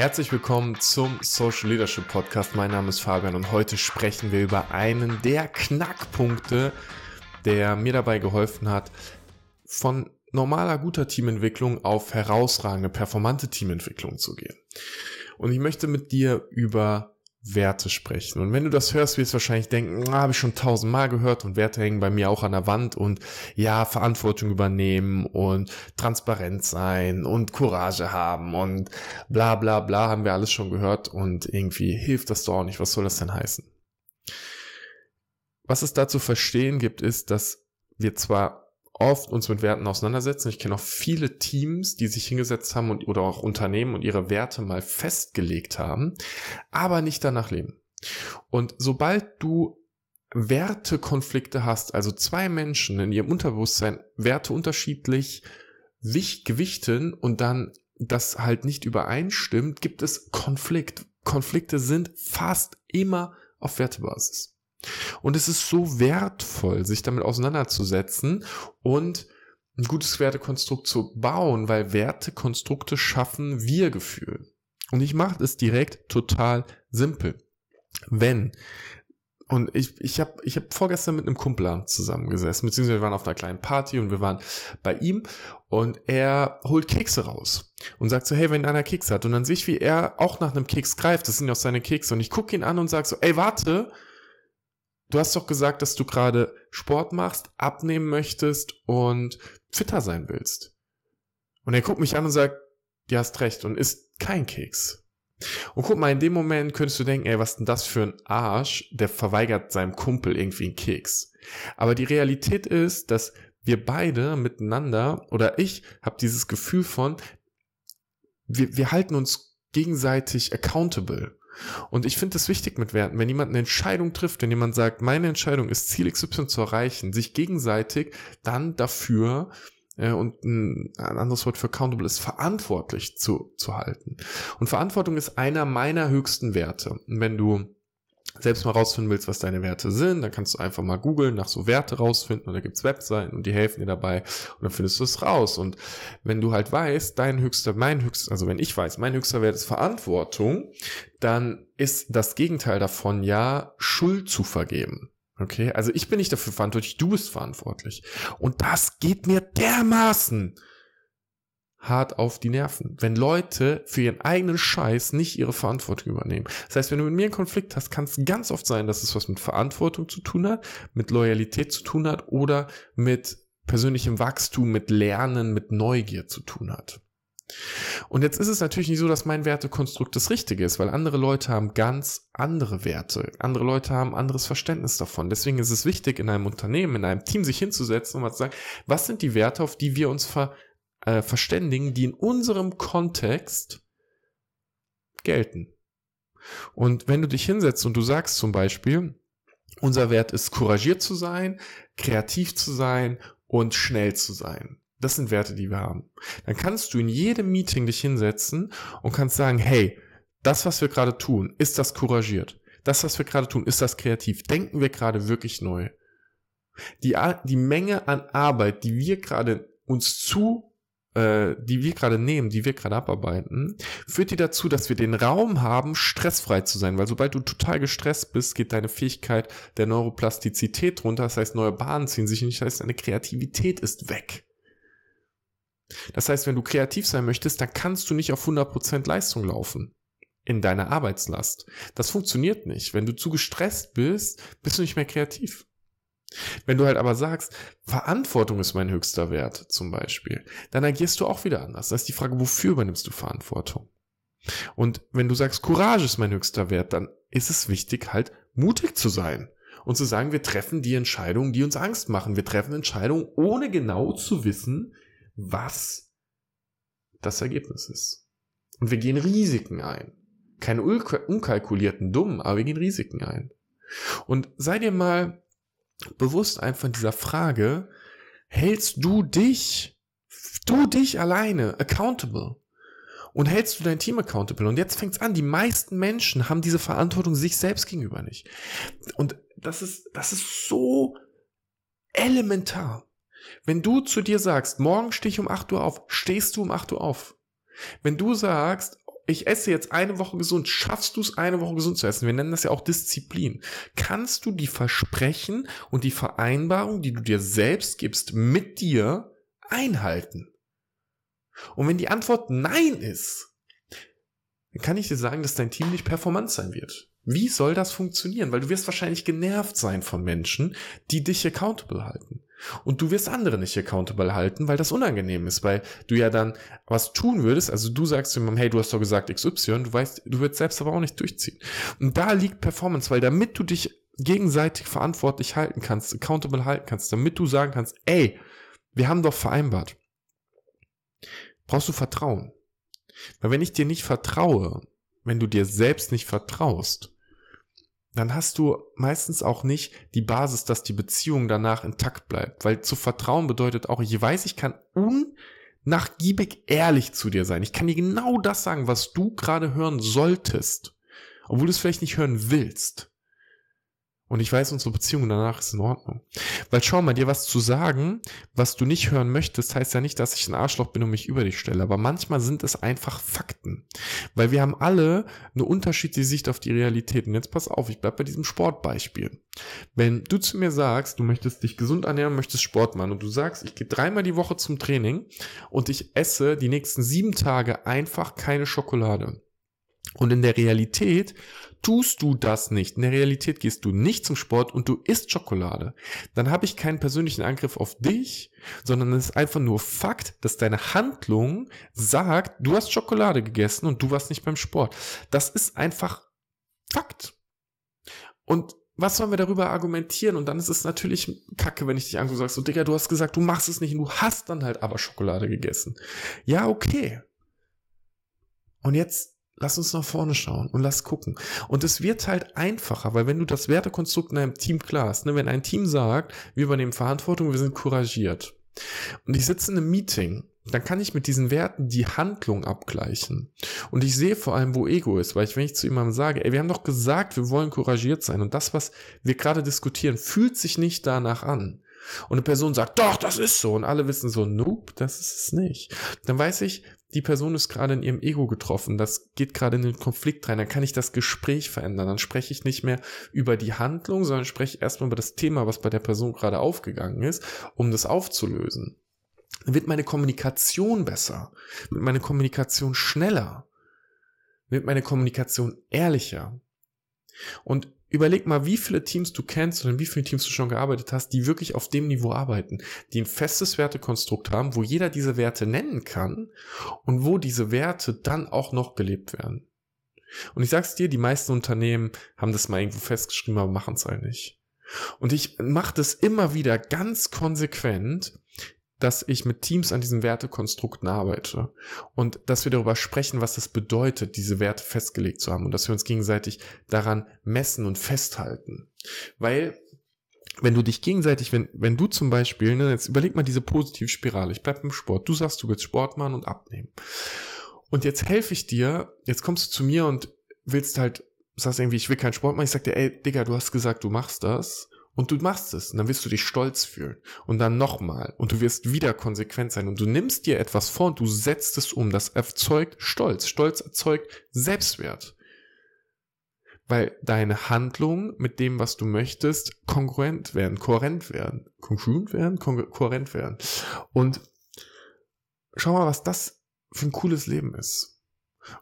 Herzlich willkommen zum Social Leadership Podcast. Mein Name ist Fabian und heute sprechen wir über einen der Knackpunkte, der mir dabei geholfen hat, von normaler guter Teamentwicklung auf herausragende, performante Teamentwicklung zu gehen. Und ich möchte mit dir über Werte sprechen. Und wenn du das hörst, wirst du wahrscheinlich denken, ah, habe ich schon tausendmal gehört und Werte hängen bei mir auch an der Wand und ja, Verantwortung übernehmen und transparent sein und Courage haben und bla bla bla haben wir alles schon gehört und irgendwie hilft das doch auch nicht. Was soll das denn heißen? Was es da zu verstehen gibt, ist, dass wir zwar oft uns mit Werten auseinandersetzen. Ich kenne auch viele Teams, die sich hingesetzt haben und, oder auch Unternehmen und ihre Werte mal festgelegt haben, aber nicht danach leben. Und sobald du Wertekonflikte hast, also zwei Menschen in ihrem Unterbewusstsein Werte unterschiedlich gewichten und dann das halt nicht übereinstimmt, gibt es Konflikt. Konflikte sind fast immer auf Wertebasis. Und es ist so wertvoll, sich damit auseinanderzusetzen und ein gutes Wertekonstrukt zu bauen, weil Wertekonstrukte schaffen Wir-Gefühl. Und ich mache es direkt total simpel. Wenn und ich, ich habe ich hab vorgestern mit einem Kumpel zusammengesessen, beziehungsweise wir waren auf einer kleinen Party und wir waren bei ihm und er holt Kekse raus und sagt so, hey, wenn einer Keks hat und dann sehe ich, wie er auch nach einem Keks greift, das sind ja auch seine Kekse und ich gucke ihn an und sage so, ey, warte, du hast doch gesagt, dass du gerade Sport machst, abnehmen möchtest und fitter sein willst. Und er guckt mich an und sagt, du hast recht und isst kein Keks. Und guck mal, in dem Moment könntest du denken, ey, was denn das für ein Arsch, der verweigert seinem Kumpel irgendwie einen Keks. Aber die Realität ist, dass wir beide miteinander oder ich habe dieses Gefühl von, wir, wir halten uns gegenseitig accountable. Und ich finde es wichtig mit Werten, wenn jemand eine Entscheidung trifft, wenn jemand sagt, meine Entscheidung ist Ziel XY zu erreichen, sich gegenseitig dann dafür äh, und ein, ein anderes Wort für accountable ist verantwortlich zu, zu halten. Und Verantwortung ist einer meiner höchsten Werte. Und wenn du selbst mal rausfinden willst, was deine Werte sind, dann kannst du einfach mal googeln, nach so Werte rausfinden und da gibt's Webseiten und die helfen dir dabei und dann findest du es raus. Und wenn du halt weißt, dein höchster, mein höchster, also wenn ich weiß, mein höchster Wert ist Verantwortung, dann ist das Gegenteil davon ja Schuld zu vergeben. Okay, also ich bin nicht dafür verantwortlich, du bist verantwortlich. Und das geht mir dermaßen hart auf die Nerven, wenn Leute für ihren eigenen Scheiß nicht ihre Verantwortung übernehmen. Das heißt, wenn du mit mir einen Konflikt hast, kann es ganz oft sein, dass es was mit Verantwortung zu tun hat, mit Loyalität zu tun hat oder mit persönlichem Wachstum, mit Lernen, mit Neugier zu tun hat. Und jetzt ist es natürlich nicht so, dass mein Wertekonstrukt das Richtige ist, weil andere Leute haben ganz andere Werte. Andere Leute haben anderes Verständnis davon. Deswegen ist es wichtig, in einem Unternehmen, in einem Team sich hinzusetzen und mal zu sagen, was sind die Werte, auf die wir uns ver äh, verständigen, die in unserem Kontext gelten. Und wenn du dich hinsetzt und du sagst zum Beispiel, unser Wert ist couragiert zu sein, kreativ zu sein und schnell zu sein. Das sind Werte, die wir haben. Dann kannst du in jedem Meeting dich hinsetzen und kannst sagen, hey, das, was wir gerade tun, ist das couragiert? Das, was wir gerade tun, ist das kreativ? Denken wir gerade wirklich neu? Die, die Menge an Arbeit, die wir gerade uns zu äh, die wir gerade nehmen, die wir gerade abarbeiten, führt die dazu, dass wir den Raum haben, stressfrei zu sein. Weil sobald du total gestresst bist, geht deine Fähigkeit der Neuroplastizität runter. Das heißt, neue Bahnen ziehen sich nicht. Das heißt, deine Kreativität ist weg. Das heißt, wenn du kreativ sein möchtest, dann kannst du nicht auf 100% Leistung laufen in deiner Arbeitslast. Das funktioniert nicht. Wenn du zu gestresst bist, bist du nicht mehr kreativ. Wenn du halt aber sagst, Verantwortung ist mein höchster Wert zum Beispiel, dann agierst du auch wieder anders. Das ist die Frage, wofür übernimmst du Verantwortung? Und wenn du sagst, Courage ist mein höchster Wert, dann ist es wichtig, halt mutig zu sein und zu sagen, wir treffen die Entscheidungen, die uns Angst machen. Wir treffen Entscheidungen, ohne genau zu wissen, was das Ergebnis ist. Und wir gehen Risiken ein. Keine unkalkulierten Dummen, aber wir gehen Risiken ein. Und sei dir mal bewusst einfach dieser Frage, hältst du dich, du dich alleine accountable? Und hältst du dein Team accountable? Und jetzt fängt's an. Die meisten Menschen haben diese Verantwortung sich selbst gegenüber nicht. Und das ist, das ist so elementar. Wenn du zu dir sagst, morgen stehe ich um 8 Uhr auf, stehst du um 8 Uhr auf. Wenn du sagst, ich esse jetzt eine Woche gesund. Schaffst du es, eine Woche gesund zu essen? Wir nennen das ja auch Disziplin. Kannst du die Versprechen und die Vereinbarung, die du dir selbst gibst, mit dir einhalten? Und wenn die Antwort Nein ist, dann kann ich dir sagen, dass dein Team nicht performant sein wird. Wie soll das funktionieren? Weil du wirst wahrscheinlich genervt sein von Menschen, die dich accountable halten. Und du wirst andere nicht accountable halten, weil das unangenehm ist, weil du ja dann was tun würdest. Also du sagst jemandem, hey, du hast doch gesagt XY, du weißt, du würdest selbst aber auch nicht durchziehen. Und da liegt Performance, weil damit du dich gegenseitig verantwortlich halten kannst, accountable halten kannst, damit du sagen kannst, ey, wir haben doch vereinbart, brauchst du Vertrauen. Weil wenn ich dir nicht vertraue, wenn du dir selbst nicht vertraust, dann hast du meistens auch nicht die Basis, dass die Beziehung danach intakt bleibt. Weil zu vertrauen bedeutet auch, ich weiß, ich kann unnachgiebig ehrlich zu dir sein. Ich kann dir genau das sagen, was du gerade hören solltest, obwohl du es vielleicht nicht hören willst. Und ich weiß, unsere Beziehung danach ist in Ordnung. Weil schau mal, dir was zu sagen, was du nicht hören möchtest, heißt ja nicht, dass ich ein Arschloch bin und mich über dich stelle. Aber manchmal sind es einfach Fakten. Weil wir haben alle eine unterschiedliche Sicht auf die Realität. Und jetzt pass auf, ich bleib bei diesem Sportbeispiel. Wenn du zu mir sagst, du möchtest dich gesund ernähren, möchtest Sport machen und du sagst, ich gehe dreimal die Woche zum Training und ich esse die nächsten sieben Tage einfach keine Schokolade. Und in der Realität tust du das nicht. In der Realität gehst du nicht zum Sport und du isst Schokolade. Dann habe ich keinen persönlichen Angriff auf dich, sondern es ist einfach nur Fakt, dass deine Handlung sagt, du hast Schokolade gegessen und du warst nicht beim Sport. Das ist einfach Fakt. Und was sollen wir darüber argumentieren? Und dann ist es natürlich kacke, wenn ich dich angucke und sagst, so, Digga, du hast gesagt, du machst es nicht und du hast dann halt aber Schokolade gegessen. Ja, okay. Und jetzt Lass uns nach vorne schauen und lass gucken. Und es wird halt einfacher, weil wenn du das Wertekonstrukt in einem Team klar hast, ne, wenn ein Team sagt, wir übernehmen Verantwortung, wir sind couragiert. Und ich sitze in einem Meeting, dann kann ich mit diesen Werten die Handlung abgleichen. Und ich sehe vor allem, wo Ego ist, weil ich, wenn ich zu jemandem sage, ey, wir haben doch gesagt, wir wollen couragiert sein und das, was wir gerade diskutieren, fühlt sich nicht danach an. Und eine Person sagt, doch, das ist so. Und alle wissen so, nope, das ist es nicht. Dann weiß ich, die Person ist gerade in ihrem Ego getroffen, das geht gerade in den Konflikt rein, dann kann ich das Gespräch verändern. Dann spreche ich nicht mehr über die Handlung, sondern spreche erstmal über das Thema, was bei der Person gerade aufgegangen ist, um das aufzulösen. Dann wird meine Kommunikation besser, wird meine Kommunikation schneller, wird meine Kommunikation ehrlicher. Und Überleg mal, wie viele Teams du kennst oder in wie vielen Teams du schon gearbeitet hast, die wirklich auf dem Niveau arbeiten, die ein festes Wertekonstrukt haben, wo jeder diese Werte nennen kann und wo diese Werte dann auch noch gelebt werden. Und ich sag's dir, die meisten Unternehmen haben das mal irgendwo festgeschrieben, aber machen es halt nicht. Und ich mache das immer wieder ganz konsequent, dass ich mit Teams an diesen Wertekonstrukten arbeite und dass wir darüber sprechen, was es bedeutet, diese Werte festgelegt zu haben und dass wir uns gegenseitig daran messen und festhalten. Weil wenn du dich gegenseitig, wenn, wenn du zum Beispiel, ne, jetzt überleg mal diese Positivspirale, ich bleib im Sport, du sagst, du willst Sport machen und abnehmen. Und jetzt helfe ich dir, jetzt kommst du zu mir und willst halt, sagst irgendwie, ich will keinen Sport machen, ich sag dir, ey, Digga, du hast gesagt, du machst das und du machst es und dann wirst du dich stolz fühlen und dann nochmal und du wirst wieder konsequent sein und du nimmst dir etwas vor und du setzt es um. Das erzeugt Stolz. Stolz erzeugt Selbstwert. Weil deine Handlungen mit dem, was du möchtest, kongruent werden, kohärent werden. Kongruent werden? kohärent werden. Und schau mal, was das für ein cooles Leben ist.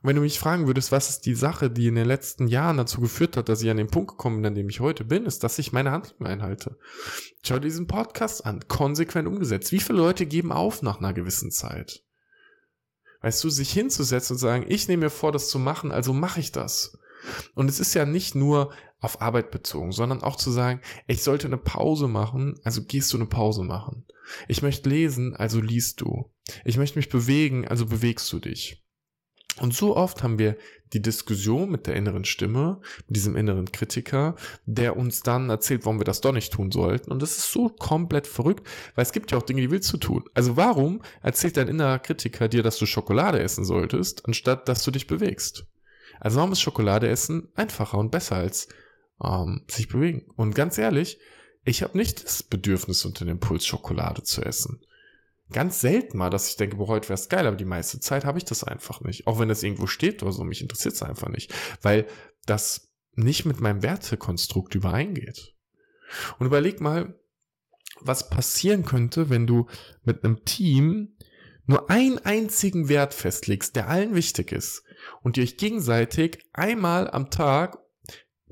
Und wenn du mich fragen würdest, was ist die Sache, die in den letzten Jahren dazu geführt hat, dass ich an den Punkt gekommen bin, an dem ich heute bin, ist, dass ich meine Handlungen einhalte. Schau diesen Podcast an, konsequent umgesetzt. Wie viele Leute geben auf nach einer gewissen Zeit? Weißt du, sich hinzusetzen und sagen, ich nehme mir vor, das zu machen, also mache ich das. Und es ist ja nicht nur auf Arbeit bezogen, sondern auch zu sagen, ich sollte eine Pause machen, also gehst du eine Pause machen. Ich möchte lesen, also liest du. Ich möchte mich bewegen, also bewegst du dich. Und so oft haben wir die Diskussion mit der inneren Stimme, mit diesem inneren Kritiker, der uns dann erzählt, warum wir das doch nicht tun sollten. Und das ist so komplett verrückt, weil es gibt ja auch Dinge, die willst du tun. Also warum erzählt dein innerer Kritiker dir, dass du Schokolade essen solltest, anstatt dass du dich bewegst? Also warum ist Schokolade essen einfacher und besser als ähm, sich bewegen? Und ganz ehrlich, ich habe nicht das Bedürfnis und den Impuls, Schokolade zu essen. Ganz selten mal, dass ich denke, boah, heute wäre es geil, aber die meiste Zeit habe ich das einfach nicht. Auch wenn das irgendwo steht oder so, mich interessiert es einfach nicht. Weil das nicht mit meinem Wertekonstrukt übereingeht. Und überleg mal, was passieren könnte, wenn du mit einem Team nur einen einzigen Wert festlegst, der allen wichtig ist und ihr euch gegenseitig einmal am Tag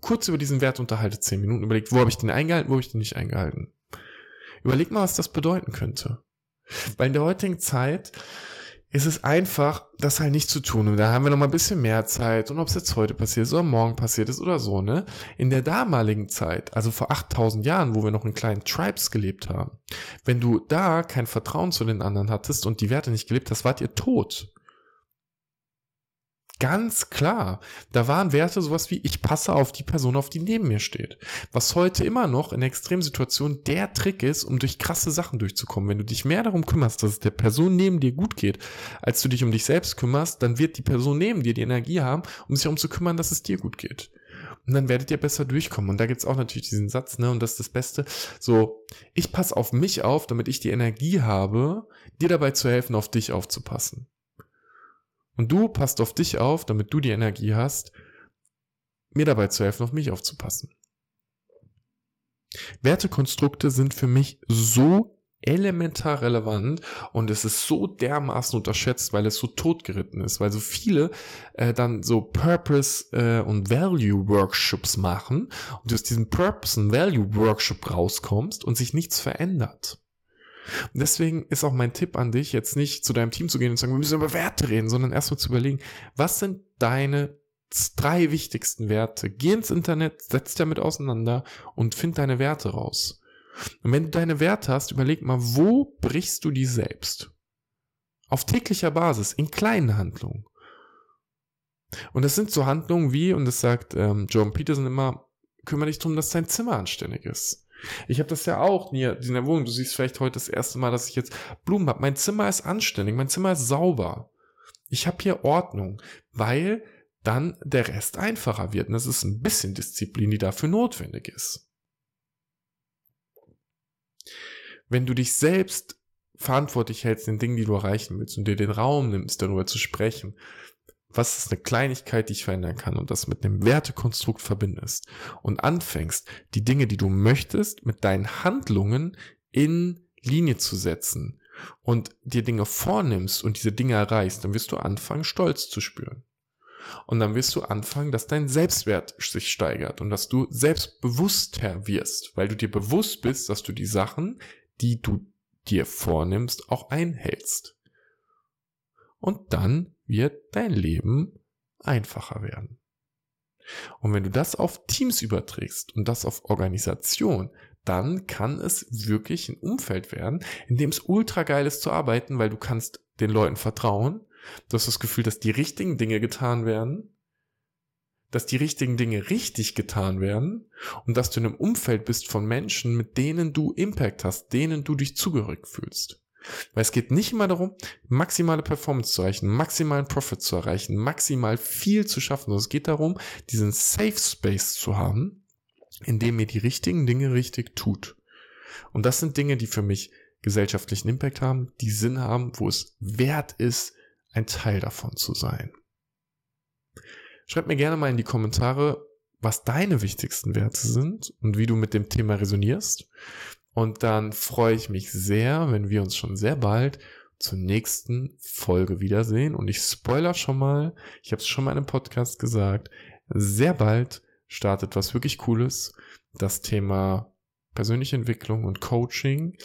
kurz über diesen Wert unterhaltet, zehn Minuten, überlegt, wo habe ich den eingehalten, wo habe ich den nicht eingehalten. Überleg mal, was das bedeuten könnte. Weil in der heutigen Zeit ist es einfach, das halt nicht zu tun. Und da haben wir noch mal ein bisschen mehr Zeit. Und ob es jetzt heute passiert ist oder morgen passiert ist oder so, ne? In der damaligen Zeit, also vor 8000 Jahren, wo wir noch in kleinen Tribes gelebt haben, wenn du da kein Vertrauen zu den anderen hattest und die Werte nicht gelebt hast, wart ihr tot. Ganz klar. Da waren Werte sowas wie, ich passe auf die Person, auf die neben mir steht. Was heute immer noch in Extremsituationen der Trick ist, um durch krasse Sachen durchzukommen. Wenn du dich mehr darum kümmerst, dass es der Person neben dir gut geht, als du dich um dich selbst kümmerst, dann wird die Person neben dir die Energie haben, um sich darum zu kümmern, dass es dir gut geht. Und dann werdet ihr besser durchkommen. Und da gibt's auch natürlich diesen Satz, ne, und das ist das Beste. So, ich passe auf mich auf, damit ich die Energie habe, dir dabei zu helfen, auf dich aufzupassen. Und du passt auf dich auf, damit du die Energie hast, mir dabei zu helfen, auf mich aufzupassen. Wertekonstrukte sind für mich so elementar relevant und es ist so dermaßen unterschätzt, weil es so totgeritten ist, weil so viele äh, dann so Purpose äh, und Value Workshops machen und du aus diesem Purpose und Value Workshop rauskommst und sich nichts verändert. Und deswegen ist auch mein Tipp an dich, jetzt nicht zu deinem Team zu gehen und zu sagen, wir müssen über Werte reden, sondern erstmal zu überlegen, was sind deine drei wichtigsten Werte? Geh ins Internet, setz dich damit auseinander und find deine Werte raus. Und wenn du deine Werte hast, überleg mal, wo brichst du die selbst? Auf täglicher Basis, in kleinen Handlungen. Und das sind so Handlungen wie, und das sagt ähm, John Peterson immer, kümmere dich darum, dass dein Zimmer anständig ist. Ich habe das ja auch nie in der Wohnung. Du siehst vielleicht heute das erste Mal, dass ich jetzt Blumen habe. Mein Zimmer ist anständig, mein Zimmer ist sauber. Ich habe hier Ordnung, weil dann der Rest einfacher wird. Und das ist ein bisschen Disziplin, die dafür notwendig ist. Wenn du dich selbst verantwortlich hältst in Dingen, die du erreichen willst und dir den Raum nimmst, darüber zu sprechen, was ist eine Kleinigkeit, die ich verändern kann und das mit einem Wertekonstrukt verbindest und anfängst, die Dinge, die du möchtest, mit deinen Handlungen in Linie zu setzen und dir Dinge vornimmst und diese Dinge erreichst, dann wirst du anfangen, Stolz zu spüren. Und dann wirst du anfangen, dass dein Selbstwert sich steigert und dass du selbstbewusster wirst, weil du dir bewusst bist, dass du die Sachen, die du dir vornimmst, auch einhältst. Und dann wird dein Leben einfacher werden. Und wenn du das auf Teams überträgst und das auf Organisation, dann kann es wirklich ein Umfeld werden, in dem es ultra geil ist zu arbeiten, weil du kannst den Leuten vertrauen. Du hast das Gefühl, dass die richtigen Dinge getan werden, dass die richtigen Dinge richtig getan werden und dass du in einem Umfeld bist von Menschen, mit denen du Impact hast, denen du dich zugehörig fühlst. Weil es geht nicht immer darum, maximale Performance zu erreichen, maximalen Profit zu erreichen, maximal viel zu schaffen. es geht darum, diesen Safe Space zu haben, in dem ihr die richtigen Dinge richtig tut. Und das sind Dinge, die für mich gesellschaftlichen Impact haben, die Sinn haben, wo es wert ist, ein Teil davon zu sein. Schreib mir gerne mal in die Kommentare, was deine wichtigsten Werte sind und wie du mit dem Thema resonierst. Und dann freue ich mich sehr, wenn wir uns schon sehr bald zur nächsten Folge wiedersehen. Und ich spoiler schon mal, ich habe es schon mal in einem Podcast gesagt, sehr bald startet was wirklich Cooles. Das Thema persönliche Entwicklung und Coaching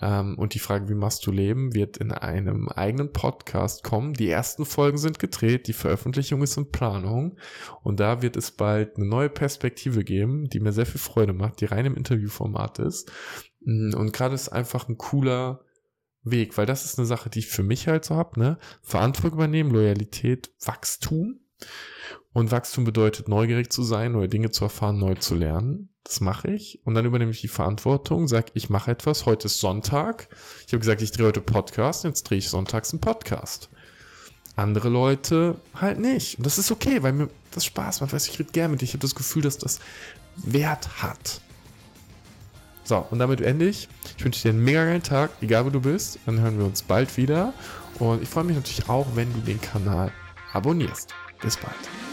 ähm, und die Frage, wie machst du Leben, wird in einem eigenen Podcast kommen. Die ersten Folgen sind gedreht, die Veröffentlichung ist in Planung und da wird es bald eine neue Perspektive geben, die mir sehr viel Freude macht, die rein im Interviewformat ist und gerade ist einfach ein cooler Weg, weil das ist eine Sache, die ich für mich halt so hab, ne? Verantwortung übernehmen, Loyalität, Wachstum. Und Wachstum bedeutet, neugierig zu sein, neue Dinge zu erfahren, neu zu lernen. Das mache ich. Und dann übernehme ich die Verantwortung, sag, ich mache etwas. Heute ist Sonntag. Ich habe gesagt, ich drehe heute Podcast. Jetzt drehe ich sonntags einen Podcast. Andere Leute halt nicht. Und das ist okay, weil mir das Spaß macht. Weiß ich rede gerne mit dir. Ich habe das Gefühl, dass das Wert hat. So, und damit ende ich. Ich wünsche dir einen mega geilen Tag, egal wo du bist. Dann hören wir uns bald wieder. Und ich freue mich natürlich auch, wenn du den Kanal abonnierst. Bis bald.